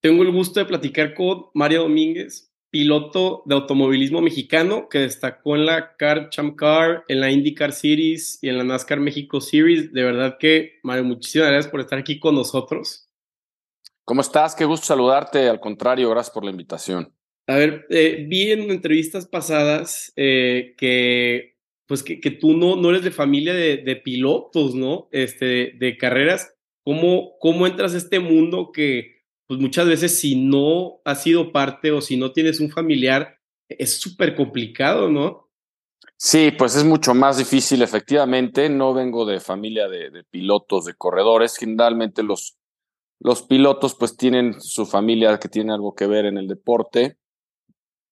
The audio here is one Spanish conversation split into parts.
Tengo el gusto de platicar con Mario Domínguez, piloto de automovilismo mexicano que destacó en la Car Champ Car, en la IndyCar Series y en la NASCAR México Series. De verdad que, Mario, muchísimas gracias por estar aquí con nosotros. ¿Cómo estás? Qué gusto saludarte. Al contrario, gracias por la invitación. A ver, eh, vi en entrevistas pasadas eh, que, pues que, tú no, no eres de familia de, pilotos, ¿no? Este, de, de carreras. ¿Cómo, ¿Cómo entras a este mundo que pues muchas veces si no has sido parte o si no tienes un familiar, es súper complicado, ¿no? Sí, pues es mucho más difícil, efectivamente. No vengo de familia de, pilotos, de corredores. Generalmente los, los pilotos pues tienen su familia que tiene algo que ver en el deporte,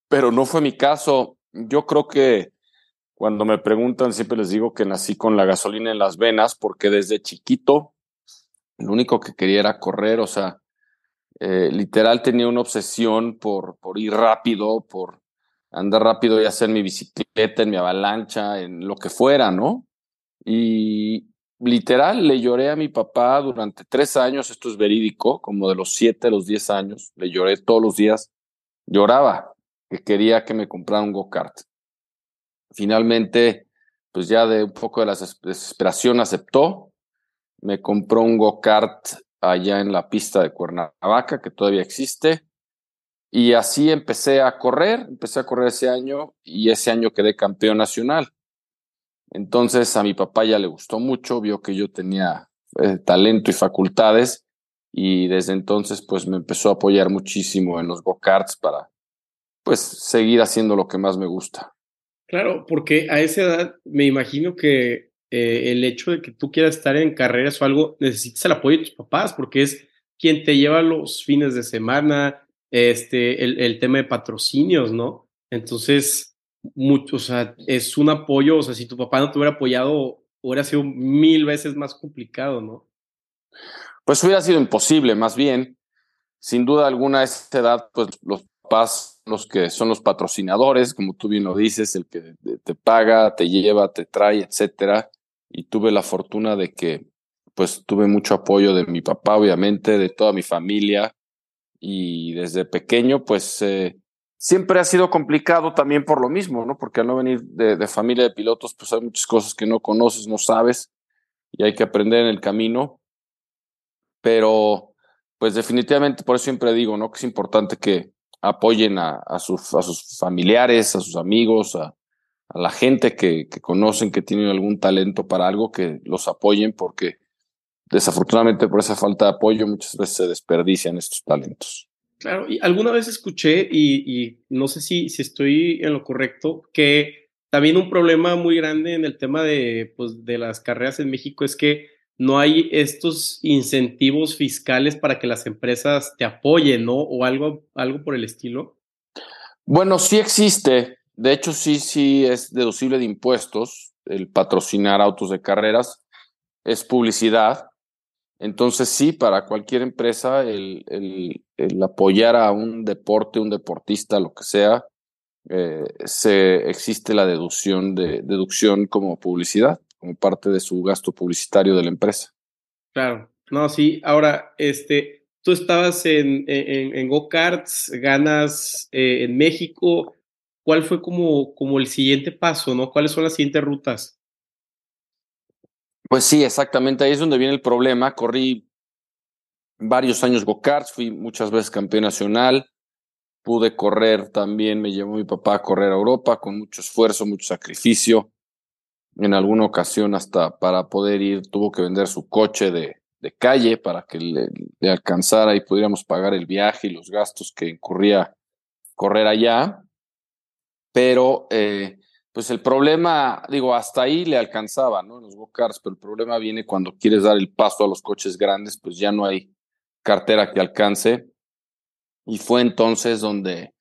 pero no fue mi caso. Yo creo que cuando me preguntan siempre les digo que nací con la gasolina en las venas porque desde chiquito lo único que quería era correr, o sea, eh, literal tenía una obsesión por, por ir rápido, por andar rápido, sea en mi bicicleta, en mi avalancha, en lo que fuera, ¿no? Y literal le lloré a mi papá durante tres años, esto es verídico, como de los siete a los diez años, le lloré todos los días, lloraba, que quería que me comprara un go-kart. Finalmente, pues ya de un poco de la desesperación aceptó, me compró un go-kart allá en la pista de Cuernavaca, que todavía existe. Y así empecé a correr, empecé a correr ese año y ese año quedé campeón nacional. Entonces a mi papá ya le gustó mucho, vio que yo tenía eh, talento y facultades y desde entonces pues me empezó a apoyar muchísimo en los go-karts para pues seguir haciendo lo que más me gusta. Claro, porque a esa edad me imagino que eh, el hecho de que tú quieras estar en carreras o algo, necesitas el apoyo de tus papás, porque es quien te lleva los fines de semana, este, el, tema de patrocinios, ¿no? Entonces, mucho, o sea, es un apoyo, o sea, si tu papá no te hubiera apoyado, hubiera sido mil veces más complicado, ¿no? Pues hubiera sido imposible, más bien. Sin duda alguna, a esta edad, pues los papás, los que son los patrocinadores, como tú bien lo dices, el que te paga, te lleva, te trae, etcétera y tuve la fortuna de que pues tuve mucho apoyo de mi papá, obviamente, de toda mi familia y desde pequeño pues eh, siempre ha sido complicado también por lo mismo, ¿no? Porque al no venir de, familia de pilotos pues hay muchas cosas que no conoces, no sabes y hay que aprender en el camino, pero pues definitivamente por eso siempre digo, ¿no? Que es importante que apoyen a, a, sus, a sus familiares, a sus amigos, a, a la gente que, que, conocen que tienen algún talento para algo, que los apoyen porque desafortunadamente por esa falta de apoyo muchas veces se desperdician estos talentos. Claro, y alguna vez escuché, y, y no sé si, si estoy en lo correcto, que también un problema muy grande en el tema de, pues, de las carreras en México es que no hay estos incentivos fiscales para que las empresas te apoyen, ¿no? O algo, algo por el estilo. Bueno, sí existe, de hecho, sí, sí es deducible de impuestos el patrocinar autos de carreras, es publicidad. Entonces, sí, para cualquier empresa, el, el, apoyar a un deporte, un deportista, lo que sea, eh, se, existe la deducción, de, deducción como publicidad, como parte de su gasto publicitario de la empresa. Claro, no, sí. Ahora, este, tú estabas en, en, en go-karts, ganas eh, en México. ¿Cuál fue como, como el siguiente paso, ¿no? ¿Cuáles son las siguientes rutas? Pues sí, exactamente, ahí es donde viene el problema. Corrí varios años go-karts, fui muchas veces campeón nacional, pude correr también, me llevó mi papá a correr a Europa con mucho esfuerzo, mucho sacrificio. En alguna ocasión hasta para poder ir tuvo que vender su coche de, calle para que le, le, alcanzara y pudiéramos pagar el viaje y los gastos que incurría correr allá pero eh, pues el problema, digo, hasta ahí le alcanzaba, ¿no? En los go-karts, pero el problema viene cuando quieres dar el paso a los coches grandes, pues ya no hay cartera que alcance. Y fue entonces donde,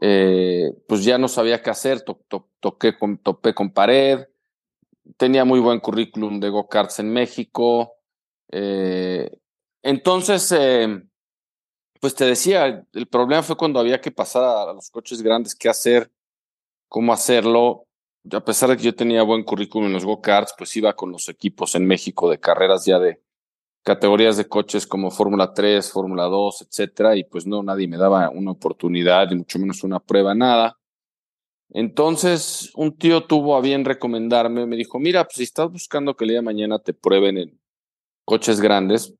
eh, pues ya no sabía qué hacer, toqué con, topé con pared, tenía muy buen currículum de go-karts en México. Eh, entonces, pues te decía, el problema fue cuando había que pasar a los coches grandes, qué hacer cómo hacerlo. A pesar de que yo tenía buen currículum en los go-karts, pues iba con los equipos en México de carreras ya de categorías de coches como Fórmula 3, Fórmula 2, etcétera, y pues no, nadie me daba una oportunidad, y mucho menos una prueba, nada. Entonces, un tío tuvo a bien recomendarme, me dijo, mira, pues si estás buscando que el día de mañana te prueben en coches grandes,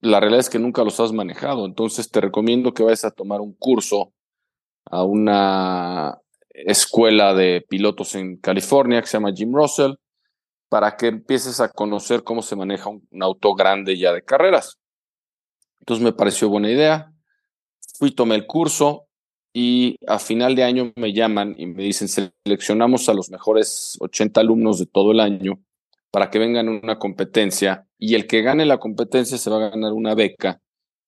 la realidad es que nunca los has manejado, entonces te recomiendo que vayas a tomar un curso a una escuela de pilotos en California que se llama Jim Russell, para que empieces a conocer cómo se maneja un, auto grande ya de carreras. Entonces me pareció buena idea. Fui, tomé el curso y a final de año me llaman y me dicen, seleccionamos a los mejores 80 alumnos de todo el año para que vengan a una competencia y el que gane la competencia se va a ganar una beca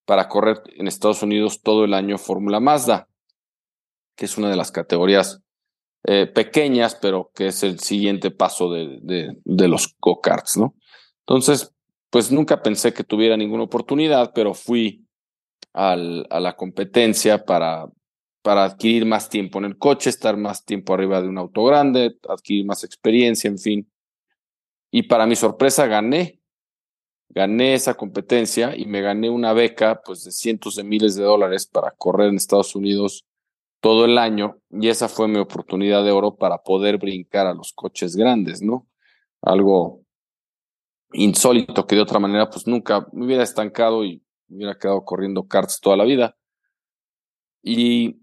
para correr en Estados Unidos todo el año Fórmula Mazda, que es una de las categorías eh, pequeñas, pero que es el siguiente paso de, de, los go-karts, ¿no? Entonces, pues nunca pensé que tuviera ninguna oportunidad, pero fui al, a la competencia para, para adquirir más tiempo en el coche, estar más tiempo arriba de un auto grande, adquirir más experiencia, en fin. Y para mi sorpresa gané, gané esa competencia y me gané una beca pues de cientos de miles de dólares para correr en Estados Unidos todo el año y esa fue mi oportunidad de oro para poder brincar a los coches grandes, ¿no? Algo insólito que de otra manera pues nunca me hubiera estancado y me hubiera quedado corriendo karts toda la vida. Y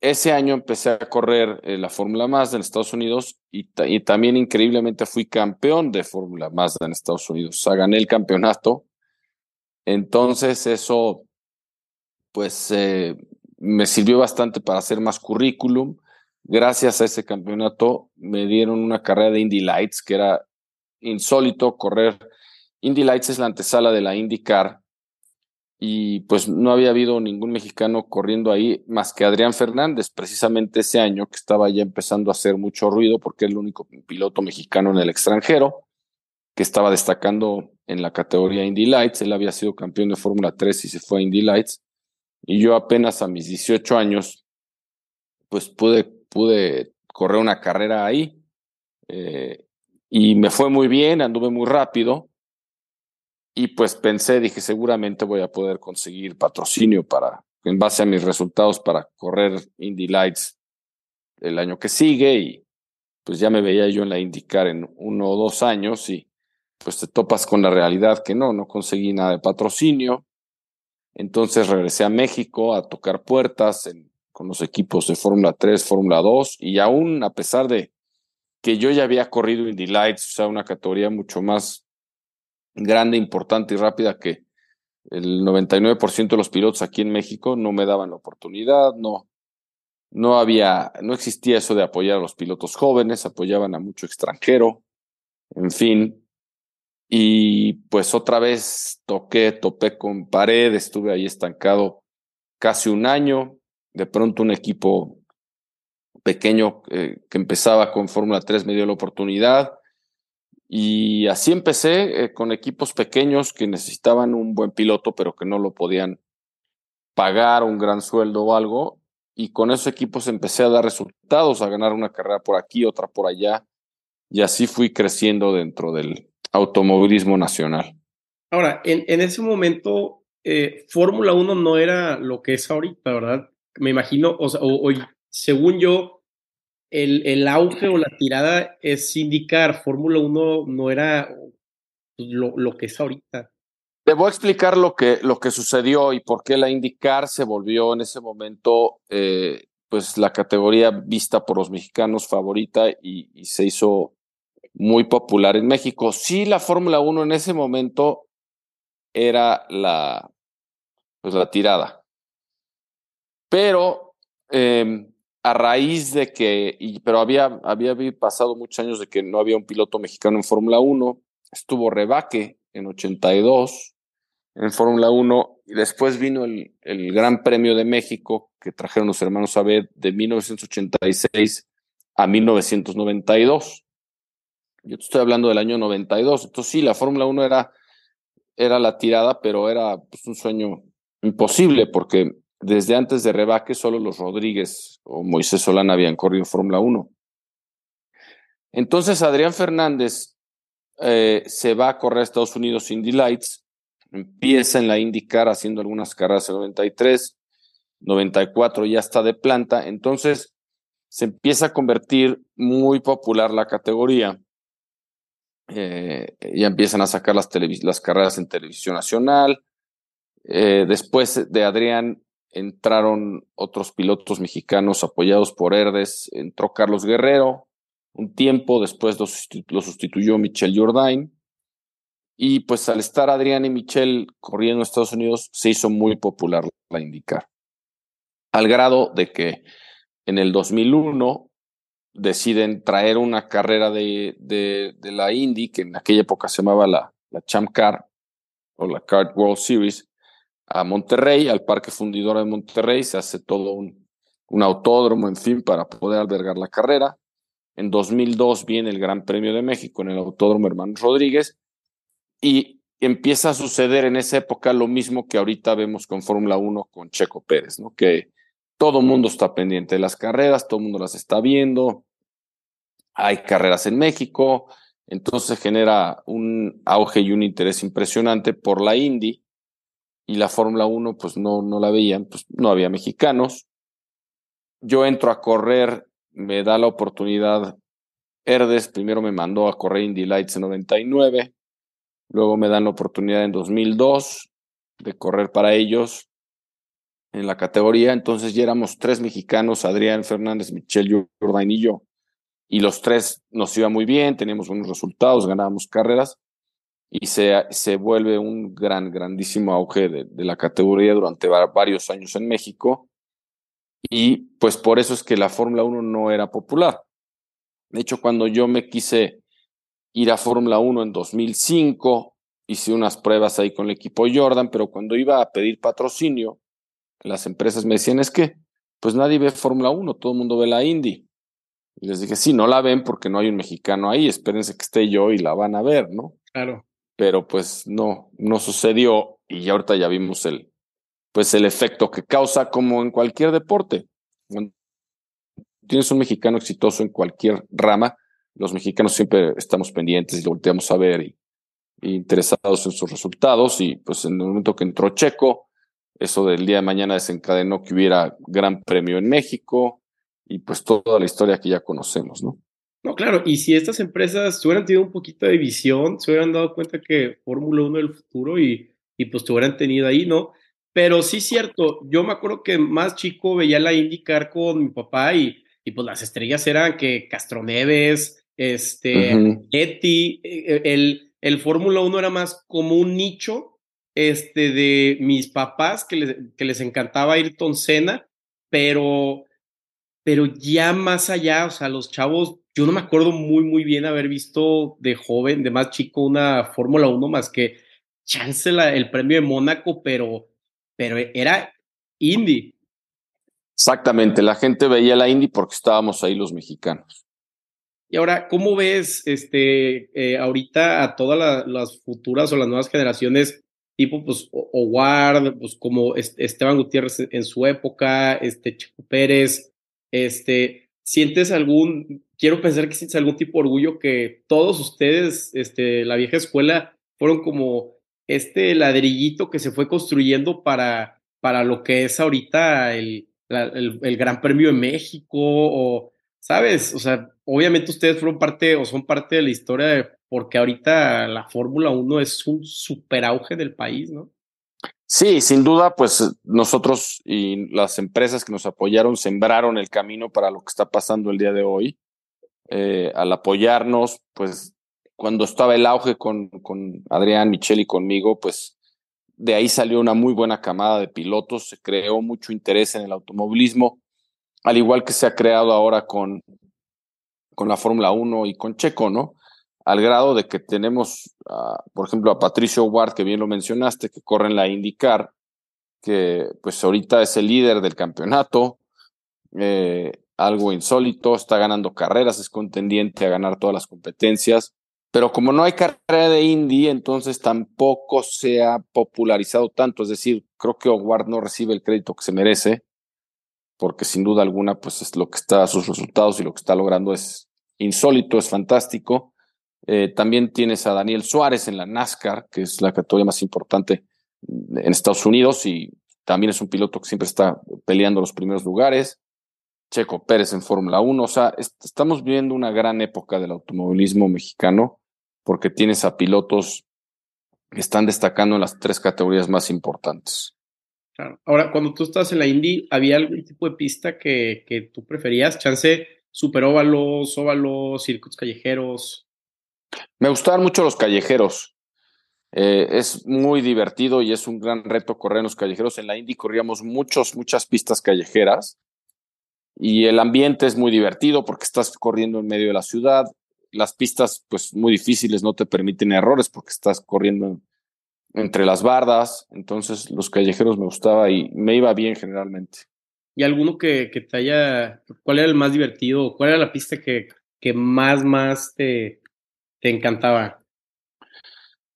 ese año empecé a correr eh, la Fórmula Mazda en Estados Unidos y, también increíblemente fui campeón de Fórmula Mazda en Estados Unidos. O sea, gané el campeonato. Entonces eso pues eh, me sirvió bastante para hacer más currículum. Gracias a ese campeonato me dieron una carrera de Indy Lights, que era insólito correr. Indy Lights es la antesala de la IndyCar y pues no había habido ningún mexicano corriendo ahí más que Adrián Fernández, precisamente ese año que estaba ya empezando a hacer mucho ruido porque es el único piloto mexicano en el extranjero que estaba destacando en la categoría Indy Lights. Él había sido campeón de Fórmula 3 y se fue a Indy Lights. Y yo apenas a mis 18 años, pues pude, pude correr una carrera ahí. Eh, y me fue muy bien, anduve muy rápido. Y pues pensé, dije, seguramente voy a poder conseguir patrocinio para, en base a mis resultados, para correr Indy Lights el año que sigue. Y pues ya me veía yo en la IndyCar en uno o dos años y pues te topas con la realidad que no, no conseguí nada de patrocinio. Entonces regresé a México a tocar puertas con los equipos de Fórmula 3, Fórmula 2 y aún a pesar de que yo ya había corrido Indy Lights, o sea, una categoría mucho más grande, importante y rápida que el 99% de los pilotos aquí en México no me daban la oportunidad, no, no había, no existía eso de apoyar a los pilotos jóvenes, apoyaban a mucho extranjero, en fin, y pues otra vez toqué, topé con pared, estuve ahí estancado casi un año. De pronto un equipo pequeño eh, que empezaba con Fórmula 3 me dio la oportunidad. Y así empecé eh, con equipos pequeños que necesitaban un buen piloto, pero que no lo podían pagar un gran sueldo o algo. Y con esos equipos empecé a dar resultados, a ganar una carrera por aquí, otra por allá. Y así fui creciendo dentro del, automovilismo nacional. Ahora, en, en ese momento, eh, Fórmula 1 no era lo que es ahorita, ¿verdad? Me imagino, o, sea, o, según yo, el, el, auge o la tirada es indicar, Fórmula 1 no era lo, lo, que es ahorita. Te voy a explicar lo que, lo que sucedió y por qué la indicar se volvió en ese momento eh, pues la categoría vista por los mexicanos favorita y, y se hizo muy popular en México. Sí, la Fórmula 1 en ese momento era la, pues la tirada. Pero em, a raíz de que, y, pero había, había pasado muchos años de que no había un piloto mexicano en Fórmula 1, estuvo Rebaque en 82 en Fórmula 1 y después vino el, el, Gran Premio de México que trajeron los hermanos Abed de 1986 a 1992. Yo te estoy hablando del año 92. Entonces sí, la Fórmula 1 era, era la tirada, pero era pues, un sueño imposible porque desde antes de Rebaque solo los Rodríguez o Moisés Solana habían corrido Fórmula 1. Entonces Adrián Fernández eh, se va a correr a Estados Unidos Indy Lights empieza en la IndyCar haciendo algunas carreras en 93, 94 ya está de planta, entonces se empieza a convertir muy popular la categoría. Eh, ya empiezan a sacar las, carreras en televisión nacional. Eh, después de Adrián entraron otros pilotos mexicanos apoyados por Herdes. Entró Carlos Guerrero. Un tiempo después lo, sustituyó Michel Jourdain. Y pues al estar Adrián y Michel corriendo en Estados Unidos, se hizo muy popular la IndyCar. Al grado de que en el 2001 deciden traer una carrera de, de, la Indy, que en aquella época se llamaba la, la Champ Car o la Kart World Series, a Monterrey, al Parque Fundidor de Monterrey. Se hace todo un, un autódromo, en fin, para poder albergar la carrera. En 2002 viene el Gran Premio de México en el Autódromo Hermanos Rodríguez y empieza a suceder en esa época lo mismo que ahorita vemos con Fórmula 1 con Checo Pérez, ¿no? Que todo mundo está pendiente de las carreras, todo mundo las está viendo, hay carreras en México, entonces genera un auge y un interés impresionante por la Indy y la Fórmula 1 pues no, no la veían, pues no había mexicanos. Yo entro a correr, me da la oportunidad, Herdes primero me mandó a correr Indy Lights en 99, Luego me dan la oportunidad en 2002 de correr para ellos en la categoría. Entonces ya éramos tres mexicanos, Adrián Fernández, Michelle Jordain y yo. Y los tres nos iba muy bien, teníamos buenos resultados, ganábamos carreras y se, se vuelve un gran, grandísimo auge de, la categoría durante varios años en México. Y pues por eso es que la Fórmula 1 no era popular. De hecho, cuando yo me quise ir a Fórmula 1 en 2005, hice unas pruebas ahí con el equipo Jordan, pero cuando iba a pedir patrocinio, las empresas me decían, es que pues nadie ve Fórmula 1, todo el mundo ve la Indy. Y les dije, sí, no la ven porque no hay un mexicano ahí, espérense que esté yo y la van a ver, ¿no? Claro. Pero pues no, no sucedió y ya ahorita ya vimos el, pues el efecto que causa como en cualquier deporte. Cuando tienes un mexicano exitoso en cualquier rama, los mexicanos siempre estamos pendientes y lo volteamos a ver y, interesados en sus resultados. Y pues en el momento que entró Checo, eso del día de mañana desencadenó que hubiera gran premio en México y pues toda la historia que ya conocemos, ¿no? No, claro, y si estas empresas hubieran tenido un poquito de visión, se hubieran dado cuenta que Fórmula 1 del futuro y, y pues te hubieran tenido ahí, ¿no? Pero sí, cierto, yo me acuerdo que más chico veía la IndyCar con mi papá y, y pues las estrellas eran que Castroneves, este, Eti, eh, el, el Fórmula 1 era más como un nicho este, de mis papás que les, que les encantaba Ayrton Senna, pero, pero ya más allá, o sea, los chavos, yo no me acuerdo muy, muy bien haber visto de joven, de más chico, una Fórmula 1 más que chance el premio de Mónaco, pero, pero era Indy. Exactamente, la gente veía la Indy porque estábamos ahí los mexicanos. Y ahora, ¿cómo ves este, eh, ahorita a todas las futuras o las nuevas generaciones, tipo pues Howard, pues como Esteban Gutiérrez en su época, este Chico Pérez, este, ¿sientes algún, quiero pensar que sientes algún tipo de orgullo que todos ustedes, este, la vieja escuela, fueron como este ladrillito que se fue construyendo para, para lo que es ahorita el, el, Gran Premio de México o ¿sabes? O sea, obviamente ustedes fueron parte o son parte de la historia de porque ahorita la Fórmula 1 es un super auge del país, ¿no? Sí, sin duda, pues nosotros y las empresas que nos apoyaron sembraron el camino para lo que está pasando el día de hoy. Eh, al apoyarnos, pues cuando estaba el auge con, con Adrián, Michel y conmigo, pues de ahí salió una muy buena camada de pilotos, se creó mucho interés en el automovilismo al igual que se ha creado ahora con, con la Fórmula 1 y con Checo, ¿no? Al grado de que tenemos, por ejemplo, a Patricio Ward, que bien lo mencionaste, que corre en la IndyCar, que pues ahorita es el líder del campeonato, eh, algo insólito, está ganando carreras, es contendiente a ganar todas las competencias, pero como no hay carrera de Indy, entonces tampoco se ha popularizado tanto, es decir, creo que Howard no recibe el crédito que se merece, porque sin duda alguna, pues es lo que está, sus resultados y lo que está logrando es insólito, es fantástico, Eh, también tienes a Daniel Suárez en la NASCAR, que es la categoría más importante en Estados Unidos y también es un piloto que siempre está peleando los primeros lugares. Checo Pérez en Fórmula 1. O sea, estamos viviendo una gran época del automovilismo mexicano porque tienes a pilotos que están destacando en las tres categorías más importantes. Claro. Ahora, cuando tú estás en la Indy, ¿había algún tipo de pista que, que tú preferías? Chance superóvalos, óvalos, circuitos callejeros. Me gustaban mucho los callejeros. Eh, es muy divertido y es un gran reto correr en los callejeros. En la Indy corríamos muchos, muchas pistas callejeras y el ambiente es muy divertido porque estás corriendo en medio de la ciudad. Las pistas, pues muy difíciles, no te permiten errores porque estás corriendo entre las bardas. Entonces, los callejeros me gustaba y me iba bien generalmente. ¿Y alguno que, te haya, cuál era el más divertido? ¿Cuál era la pista que, que más, más te, te encantaba?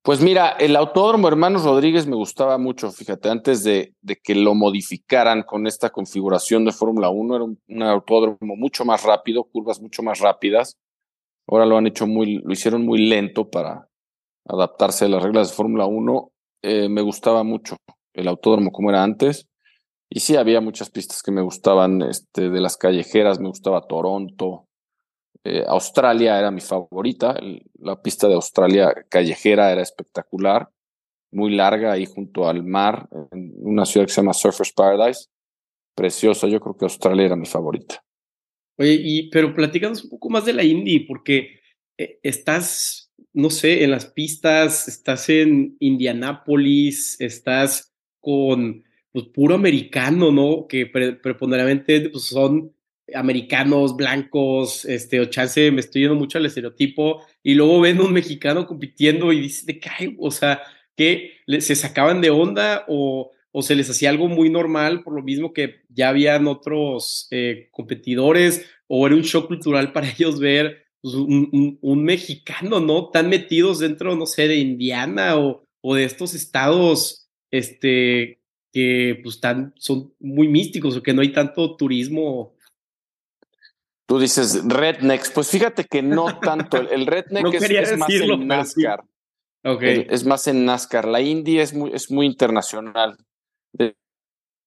Pues mira, el Autódromo Hermanos Rodríguez me gustaba mucho, fíjate, antes de, que lo modificaran con esta configuración de Fórmula 1, era un, autódromo mucho más rápido, curvas mucho más rápidas. Ahora lo han hecho muy, lo hicieron muy lento para adaptarse a las reglas de Fórmula 1. Eh, me gustaba mucho el autódromo como era antes. Y sí, había muchas pistas que me gustaban, este, de las callejeras, me gustaba Toronto, eh, Australia era mi favorita, la pista de Australia callejera era espectacular, muy larga ahí junto al mar, en una ciudad que se llama Surfers Paradise, preciosa, yo creo que Australia era mi favorita. Oye, y, pero platícanos un poco más de la Indy, porque eh, estás, no sé, en las pistas, estás en Indianápolis, estás con pues, puro americano, ¿no? Que preponderantemente pues, son americanos, blancos, este, o chance, me estoy yendo mucho al estereotipo, y luego ven un mexicano compitiendo y dice, de qué, o sea, que se sacaban de onda o, o, se les hacía algo muy normal, por lo mismo que ya habían otros eh, competidores, o era un shock cultural para ellos ver pues, un, un, mexicano, ¿no? Tan metidos dentro, no sé, de Indiana o, o de estos estados, este, que pues tan, son muy místicos o que no hay tanto turismo Tú dices rednecks, pues fíjate que no tanto. El redneck es, más en NASCAR. es más en NASCAR. La Indy es muy, es muy internacional. De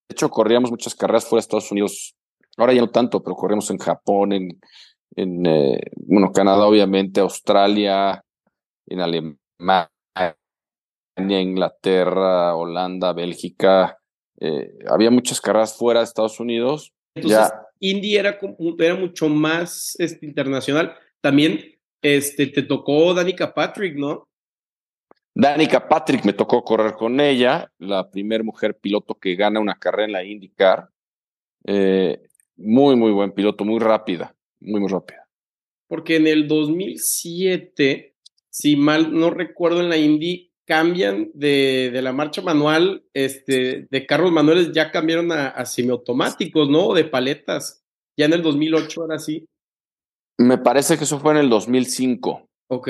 hecho, corríamos muchas carreras fuera de Estados Unidos. Ahora ya no tanto, pero corríamos en Japón, en, en eh, bueno, Canadá, obviamente, Australia, en Alemania, Inglaterra, Holanda, Bélgica. Eh, había muchas carreras fuera de Estados Unidos. ya, Indy era, era mucho más este, internacional. También este, te tocó Danica Patrick, ¿no? Danica Patrick me tocó correr con ella, la primer mujer piloto que gana una carrera en la IndyCar. Eh, muy, muy buen piloto, muy rápida, muy, muy rápida. Porque en el 2007, si mal no recuerdo, en la Indy cambian de, de, la marcha manual, este, de carros manuales ya cambiaron a, semiautomáticos, ¿no? De paletas. Ya en el 2008 era así. Me parece que eso fue en el 2005. Ok.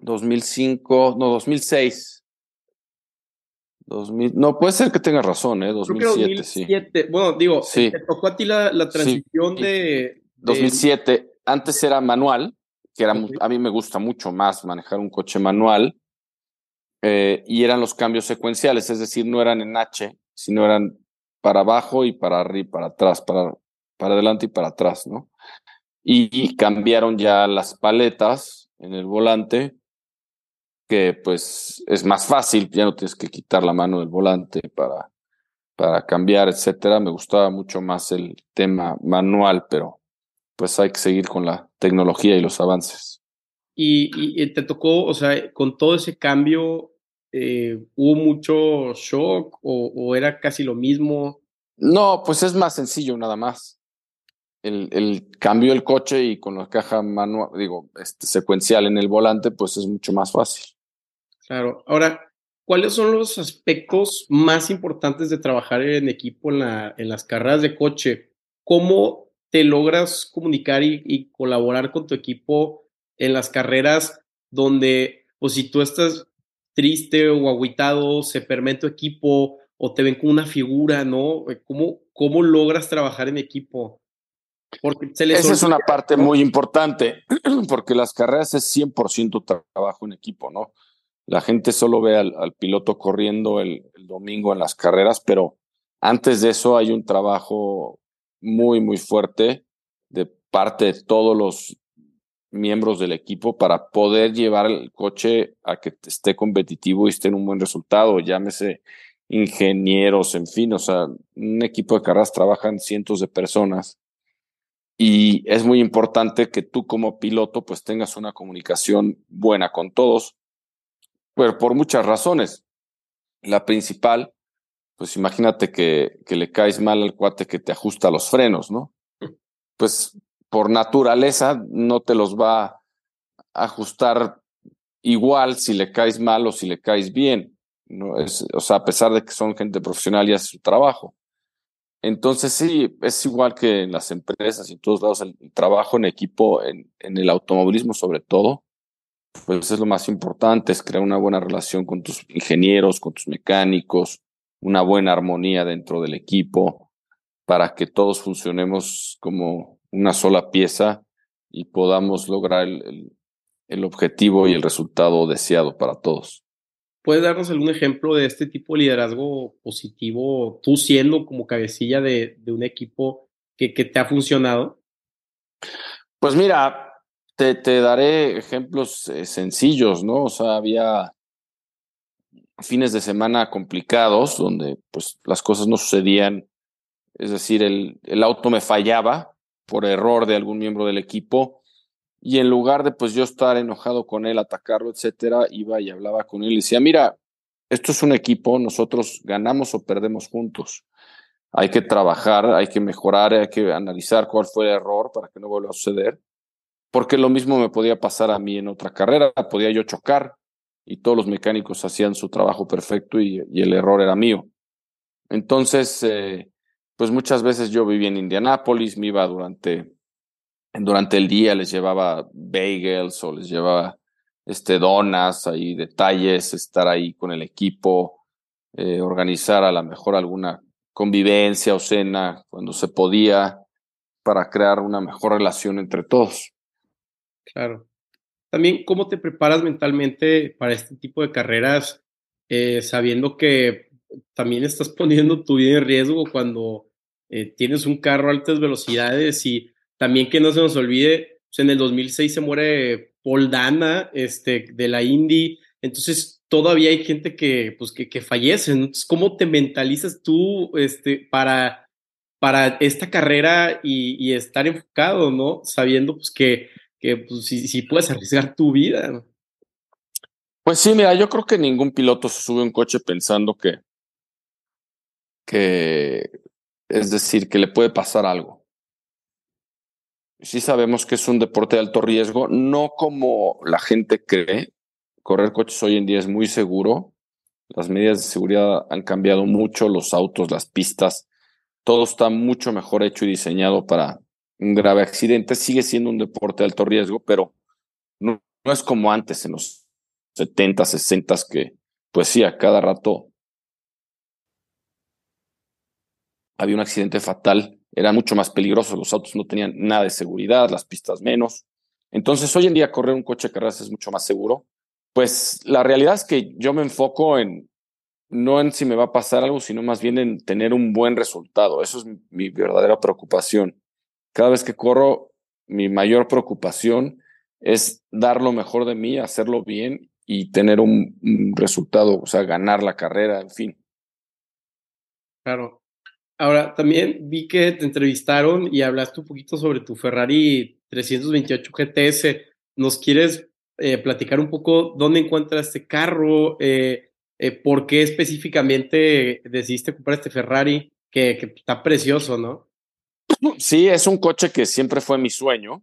2005, no, 2006. 2000, no, puede ser que tengas razón, ¿eh? 2007, sí. Bueno, digo, sí. te tocó a ti la, la transición de, 2007. Antes era manual, que era, a mí me gusta mucho más manejar un coche manual eh, y eran los cambios secuenciales, es decir, no eran en H, sino eran para abajo y para arriba, para atrás, para, para adelante y para atrás, ¿no? Y, cambiaron ya las paletas en el volante, que pues es más fácil, ya no tienes que quitar la mano del volante para, para cambiar, etcétera. Me gustaba mucho más el tema manual, pero pues hay que seguir con la tecnología y los avances. Y, y, te tocó, o sea, con todo ese cambio, eh, ¿hubo mucho shock o, era casi lo mismo? No, pues es más sencillo nada más. El, el cambio del coche y con la caja manual, digo, este, secuencial en el volante, pues es mucho más fácil. Claro. Ahora, ¿cuáles son los aspectos más importantes de trabajar en equipo en, la, en las carreras de coche? ¿Cómo te logras comunicar y, y colaborar con tu equipo en las carreras donde, pues si tú estás triste o aguitado, se permite tu equipo o te ven como una figura, ¿no? ¿Cómo, cómo logras trabajar en equipo? Porque Esa es una parte muy importante, porque las carreras es 100% trabajo en equipo, ¿no? La gente solo ve al, piloto corriendo el, domingo en las carreras, pero antes de eso hay un trabajo muy, muy fuerte de parte de todos los miembros del equipo para poder llevar el coche a que esté competitivo y esté en un buen resultado, llámese ingenieros, en fin, o sea, un equipo de carreras trabajan cientos de personas y es muy importante que tú como piloto pues tengas una comunicación buena con todos, pero por muchas razones. La principal, pues imagínate que, que le caes mal al cuate que te ajusta los frenos, ¿no? Pues por naturaleza no te los va a ajustar igual si le caes mal o si le caes bien. ¿no? Es, o sea, a pesar de que son gente profesional y hace su trabajo. Entonces sí, es igual que en las empresas y en todos lados, el, trabajo en equipo, en, en, el automovilismo sobre todo, pues es lo más importante, es crear una buena relación con tus ingenieros, con tus mecánicos, una buena armonía dentro del equipo, para que todos funcionemos como una sola pieza y podamos lograr el, el objetivo y el resultado deseado para todos. ¿Puedes darnos algún ejemplo de este tipo de liderazgo positivo, tú siendo como cabecilla de, un equipo que, que, te ha funcionado? Pues mira, te, te daré ejemplos eh, sencillos, ¿no? O sea, había fines de semana complicados donde pues las cosas no sucedían, es decir, el, el auto me fallaba por error de algún miembro del equipo y en lugar de pues yo estar enojado con él, atacarlo, etcétera, iba y hablaba con él y decía, mira, esto es un equipo, nosotros ganamos o perdemos juntos. Hay que trabajar, hay que mejorar, hay que analizar cuál fue el error para que no vuelva a suceder. Porque lo mismo me podía pasar a mí en otra carrera, podía yo chocar y todos los mecánicos hacían su trabajo perfecto y, el error era mío. Entonces, eh, pues muchas veces yo vivía en Indianápolis, me iba durante durante el día les llevaba bagels o les llevaba este, donas, ahí detalles, estar ahí con el equipo, eh, organizar a lo mejor alguna convivencia o cena cuando se podía para crear una mejor relación entre todos. Claro. También, ¿cómo te preparas mentalmente para este tipo de carreras, eh, sabiendo que también estás poniendo tu vida en riesgo cuando eh, tienes un carro a altas velocidades y también que no se nos olvide, pues, en el 2006 se muere Paul Dana, este, de la Indy, entonces todavía hay gente que, pues, que, que fallece. Entonces, ¿cómo te mentalizas tú este, para, para esta carrera y, estar enfocado, ¿no? Sabiendo pues, que, que pues, si, puedes arriesgar tu vida. Pues sí, mira, yo creo que ningún piloto se sube un coche pensando que, que, es decir, que le puede pasar algo sí sabemos que es un deporte de alto riesgo, no como la gente cree. Correr coches hoy en día es muy seguro. Las medidas de seguridad han cambiado mucho, los autos, las pistas, todo está mucho mejor hecho y diseñado para un grave accidente. Sigue siendo un deporte de alto riesgo, pero no, no es como antes en los 70, 60 que, pues sí, a cada rato había un accidente fatal era mucho más peligroso, los autos no tenían nada de seguridad, las pistas menos. Entonces, hoy en día correr un coche de carreras es mucho más seguro. Pues la realidad es que yo me enfoco en no en si me va a pasar algo, sino más bien en tener un buen resultado. Eso es mi verdadera preocupación. Cada vez que corro, mi mayor preocupación es dar lo mejor de mí, hacerlo bien y tener un, un resultado, o sea, ganar la carrera, en fin. Claro. Ahora, también vi que te entrevistaron y hablaste un poquito sobre tu Ferrari 328 GTS. ¿Nos quieres eh, platicar un poco dónde encuentras este carro? Eh, eh, ¿Por qué específicamente decidiste comprar este Ferrari? Que, que, está precioso, ¿no? Sí, es un coche que siempre fue mi sueño.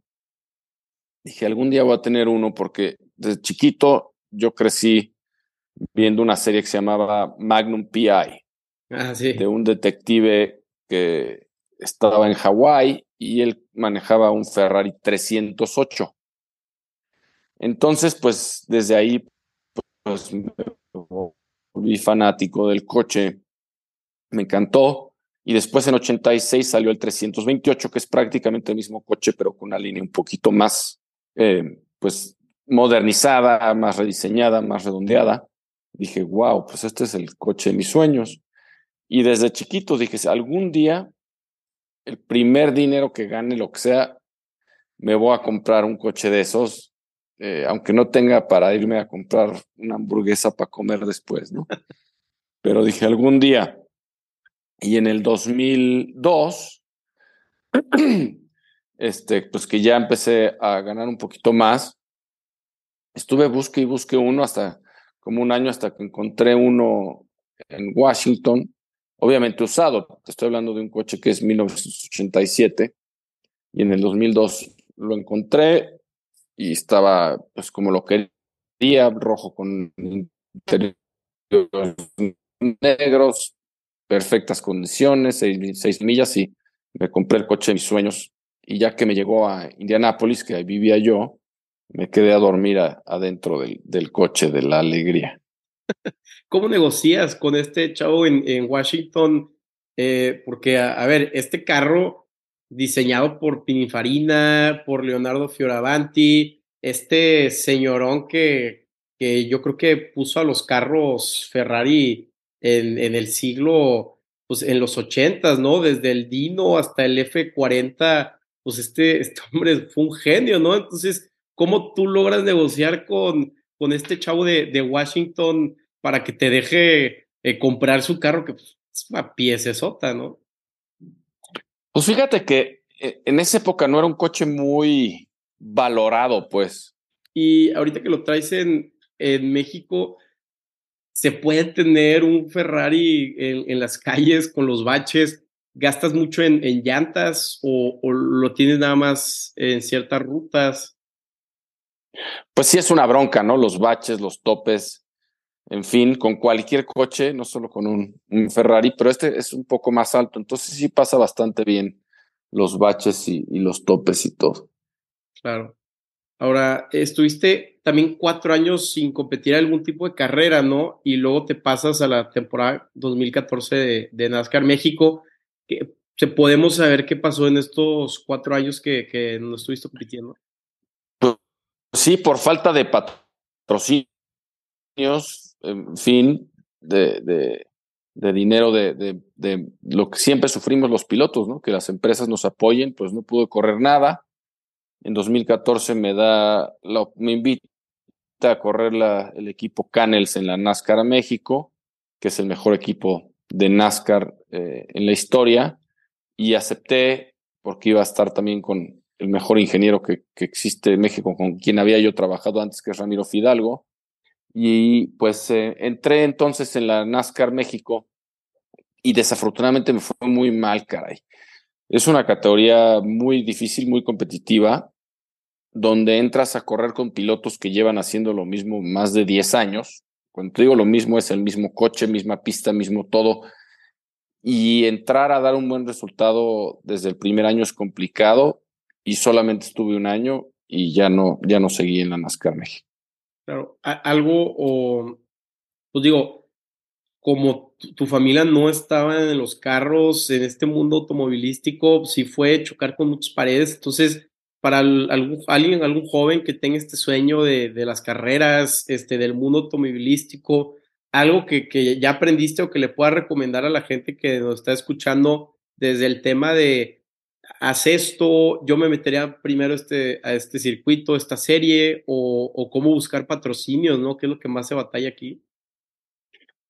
Dije, algún día voy a tener uno porque desde chiquito yo crecí viendo una serie que se llamaba Magnum PI De un detective que estaba en Hawái y él manejaba un Ferrari 308. Entonces, pues desde ahí, pues me volví fanático del coche, me encantó Y después en 86 salió el 328, que es prácticamente el mismo coche, pero con una línea un poquito más, eh, pues, modernizada, más rediseñada, más redondeada. Dije, wow, pues este es el coche de mis sueños. Y desde chiquito dije, algún día, el primer dinero que gane, lo que sea, me voy a comprar un coche de esos, eh, aunque no tenga para irme a comprar una hamburguesa para comer después, ¿no? Pero dije, algún día. Y en el 2002, este, pues que ya empecé a ganar un poquito más, estuve busque y busque uno hasta como un año hasta que encontré uno en Washington, obviamente usado. Estoy hablando de un coche que es 1987 y en el 2002 lo encontré y estaba pues como lo quería, rojo con interiores negros, perfectas condiciones, seis, millas y me compré el coche de mis sueños. Y ya que me llegó a Indianápolis, que ahí vivía yo, me quedé a dormir adentro del, coche de la alegría. ¿Cómo negocias con este chavo en, Washington? Eh, porque, a, ver, este carro diseñado por Pininfarina, por Leonardo Fioravanti, este señorón que, que yo creo que puso a los carros Ferrari en, en el siglo, pues en los ochentas, ¿no? Desde el Dino hasta el F40, pues este, este hombre fue un genio, ¿no? Entonces, ¿cómo tú logras negociar con, con este chavo de, de Washington para que te deje eh, comprar su carro, que pues, es una piecesota, ¿no? Pues fíjate que eh, en esa época no era un coche muy valorado, pues. Y ahorita que lo traes en, en México, ¿se puede tener un Ferrari en, en, las calles con los baches? ¿Gastas mucho en, en llantas o, o, lo tienes nada más en ciertas rutas? Pues sí es una bronca, ¿no? Los baches, los topes, en fin, con cualquier coche, no solo con un, un Ferrari, pero este es un poco más alto, entonces sí pasa bastante bien los baches y, los topes y todo. Claro. Ahora, estuviste también cuatro años sin competir en algún tipo de carrera, ¿no? Y luego te pasas a la temporada 2014 de, de NASCAR México. ¿Se podemos saber qué pasó en estos cuatro años que, que no estuviste compitiendo? Sí, por falta de patrocinios, en fin, de, de, dinero, de, de, de, lo que siempre sufrimos los pilotos, ¿no? Que las empresas nos apoyen, pues no pude correr nada. En 2014 me da, la, me invita a correr la, el equipo Canels en la NASCAR México, que es el mejor equipo de NASCAR eh, en la historia, y acepté porque iba a estar también con el mejor ingeniero que, que existe en México, con quien había yo trabajado antes, que es Ramiro Fidalgo, y pues eh, entré entonces en la NASCAR México y desafortunadamente me fue muy mal, caray. Es una categoría muy difícil, muy competitiva, donde entras a correr con pilotos que llevan haciendo lo mismo más de 10 años. Cuando te digo lo mismo, es el mismo coche, misma pista, mismo todo. Y entrar a dar un buen resultado desde el primer año es complicado y solamente estuve un año y ya no, ya no seguí en la NASCAR México. Claro, algo, o, pues digo, como tu familia no estaba en los carros, en este mundo automovilístico, si fue chocar con muchas paredes, entonces, para algún, alguien, algún joven que tenga este sueño de, de las carreras, este, del mundo automovilístico, algo que, que ya aprendiste o que le pueda recomendar a la gente que nos está escuchando desde el tema de haz esto, yo me metería primero este, a este circuito, esta serie, o, cómo buscar patrocinios, ¿no? ¿Qué es lo que más se batalla aquí?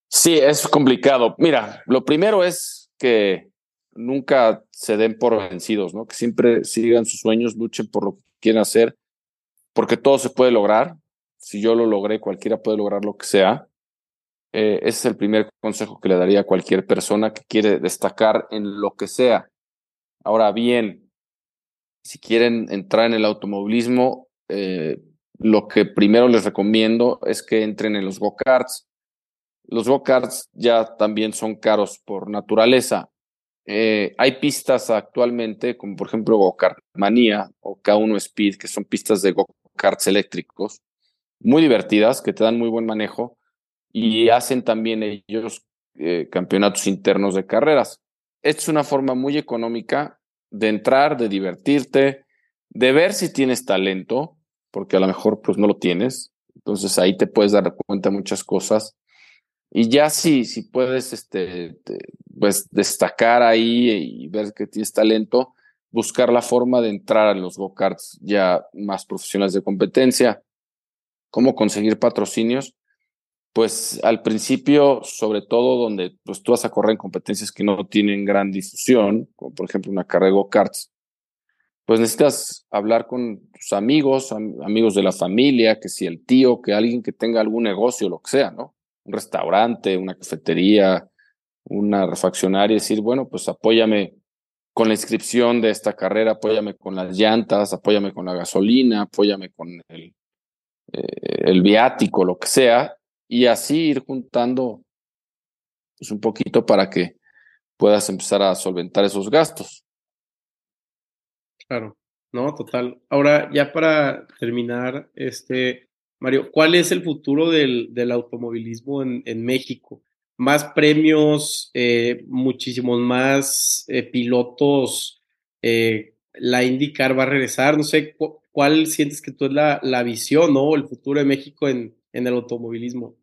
Sí, es complicado. Mira, lo primero es que nunca se den por vencidos, ¿no? Que siempre sigan sus sueños, luchen por lo que quieren hacer, porque todo se puede lograr. Si yo lo logré, cualquiera puede lograr lo que sea. Eh, ese es el primer consejo que le daría a cualquier persona que quiere destacar en lo que sea Ahora bien, si quieren entrar en el automovilismo, eh, lo que primero les recomiendo es que entren en los go-karts. Los go-karts ya también son caros por naturaleza. Eh, hay pistas actualmente, como por ejemplo Go-Kart Manía o K1 Speed, que son pistas de go-karts eléctricos, muy divertidas, que te dan muy buen manejo y hacen también ellos eh, campeonatos internos de carreras. Es una forma muy económica de entrar, de divertirte, de ver si tienes talento, porque a lo mejor pues no lo tienes. Entonces ahí te puedes dar cuenta de muchas cosas. Y ya si, si puedes este, pues, destacar ahí y ver que tienes talento, buscar la forma de entrar a los go-karts ya más profesionales de competencia. ¿Cómo conseguir patrocinios? Pues al principio, sobre todo donde pues, tú vas a correr en competencias que no tienen gran difusión, como por ejemplo una carrera de go-karts, pues necesitas hablar con tus amigos, amigos de la familia, que si el tío, que alguien que tenga algún negocio, lo que sea, ¿no? un restaurante, una cafetería, una refaccionaria, y decir, bueno, pues apóyame con la inscripción de esta carrera, apóyame con las llantas, apóyame con la gasolina, apóyame con el, eh, el viático, lo que sea, y así ir juntando pues, un poquito para que puedas empezar a solventar esos gastos. Claro, no, total. Ahora, ya para terminar, este, Mario, ¿cuál es el futuro del, automovilismo en, México? Más premios, eh, muchísimos más eh, pilotos. Eh, la IndyCar va a regresar. No sé, ¿cuál sientes que tú es la, la visión, ¿no? El futuro de México en, en el automovilismo.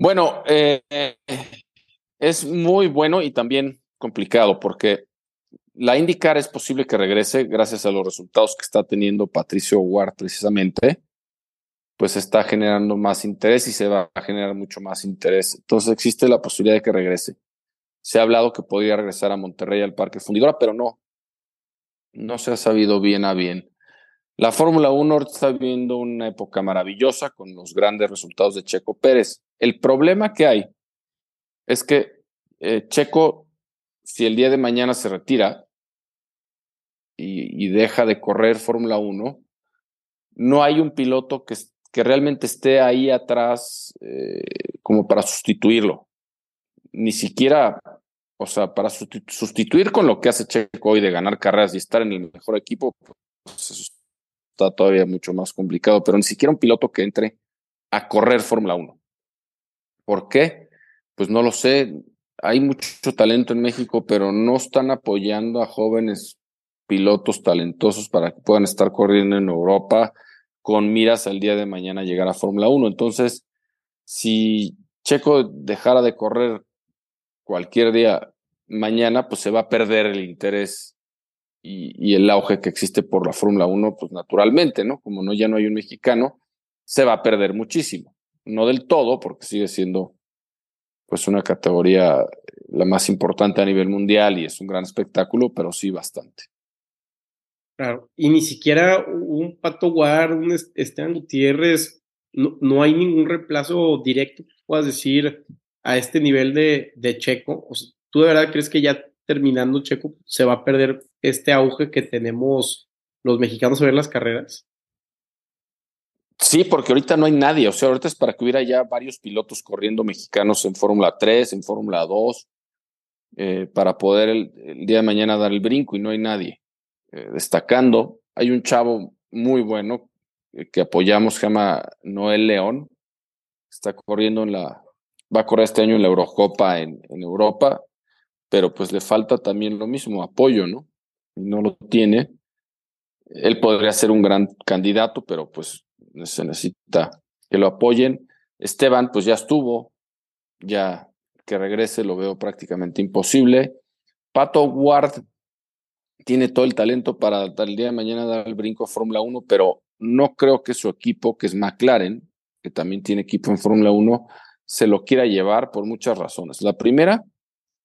Bueno, es muy bueno y también complicado porque la IndyCar es posible que regrese gracias a los resultados que está teniendo Patricio Ward precisamente pues está generando más interés y se va a generar mucho más interés. Entonces existe la posibilidad de que regrese. Se ha hablado que podría regresar a Monterrey al Parque Fundidora, pero no. No se ha sabido bien a bien. La Fórmula 1 está viviendo una época maravillosa con los grandes resultados de Checo Pérez. El problema que hay es que eh, Checo, si el día de mañana se retira y, deja de correr Fórmula 1, no hay un piloto que, que realmente esté ahí atrás eh, como para sustituirlo. Ni siquiera, o sea, para sustituir con lo que hace Checo hoy de ganar carreras y estar en el mejor equipo, pues está todavía mucho más complicado, pero ni siquiera un piloto que entre a correr Fórmula 1. ¿Por qué? Pues no lo sé. Hay mucho talento en México, pero no están apoyando a jóvenes pilotos talentosos para que puedan estar corriendo en Europa con miras al día de mañana llegar a Fórmula 1. Entonces, si Checo dejara de correr cualquier día mañana, pues se va a perder el interés y, el auge que existe por la Fórmula 1, pues naturalmente, ¿no? Como no ya no hay un mexicano, se va a perder muchísimo. No del todo, porque sigue siendo pues una categoría la más importante a nivel mundial y es un gran espectáculo, pero sí bastante. Claro, y ni siquiera un Pato Guard, un Esteban Gutiérrez, no, no, hay ningún reemplazo directo puedas decir a este nivel de, de Checo. ¿Tú de verdad crees que ya terminando Checo se va a perder este auge que tenemos los mexicanos a ver las carreras? Sí, porque ahorita no hay nadie. O sea, ahorita es para que hubiera ya varios pilotos corriendo mexicanos en Fórmula 3, en Fórmula 2, eh, para poder el, día de mañana dar el brinco y no hay nadie. Eh, destacando. Hay un chavo muy bueno eh, que apoyamos, se llama Noel León. Está corriendo en la, va a correr este año en la Eurocopa en, en Europa, pero pues le falta también lo mismo, apoyo, ¿no? No lo tiene. Él podría ser un gran candidato, pero pues se necesita que lo apoyen. Esteban, pues ya estuvo, ya que regrese lo veo prácticamente imposible. Pato Ward tiene todo el talento para el día de mañana dar el brinco a Fórmula 1, pero no creo que su equipo, que es McLaren, que también tiene equipo en Fórmula 1, se lo quiera llevar por muchas razones. La primera,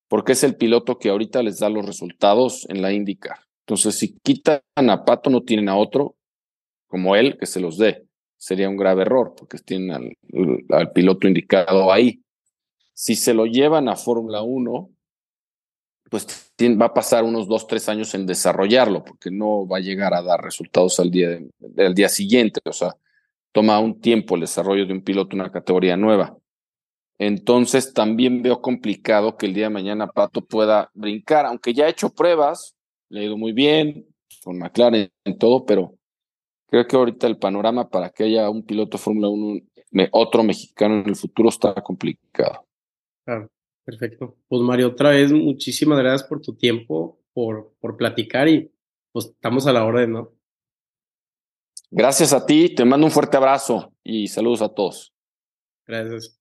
porque es el piloto que ahorita les da los resultados en la IndyCar. Entonces, si quitan a Pato, no tienen a otro como él que se los dé. Sería un grave error, porque tienen al, al piloto indicado ahí. Si se lo llevan a Fórmula 1, pues va a pasar unos dos, tres años en desarrollarlo, porque no va a llegar a dar resultados al día, del día siguiente. O sea, toma un tiempo el desarrollo de un piloto en una categoría nueva. Entonces también veo complicado que el día de mañana Pato pueda brincar, aunque ya ha hecho pruebas, le ha ido muy bien, con McLaren en todo, pero creo que ahorita el panorama para que haya un piloto Fórmula 1, otro mexicano en el futuro está complicado. Claro. Perfecto. Pues Mario, otra vez muchísimas gracias por tu tiempo, por, por platicar y pues estamos a la hora de ¿no? Gracias a ti, te mando un fuerte abrazo y saludos a todos. Gracias.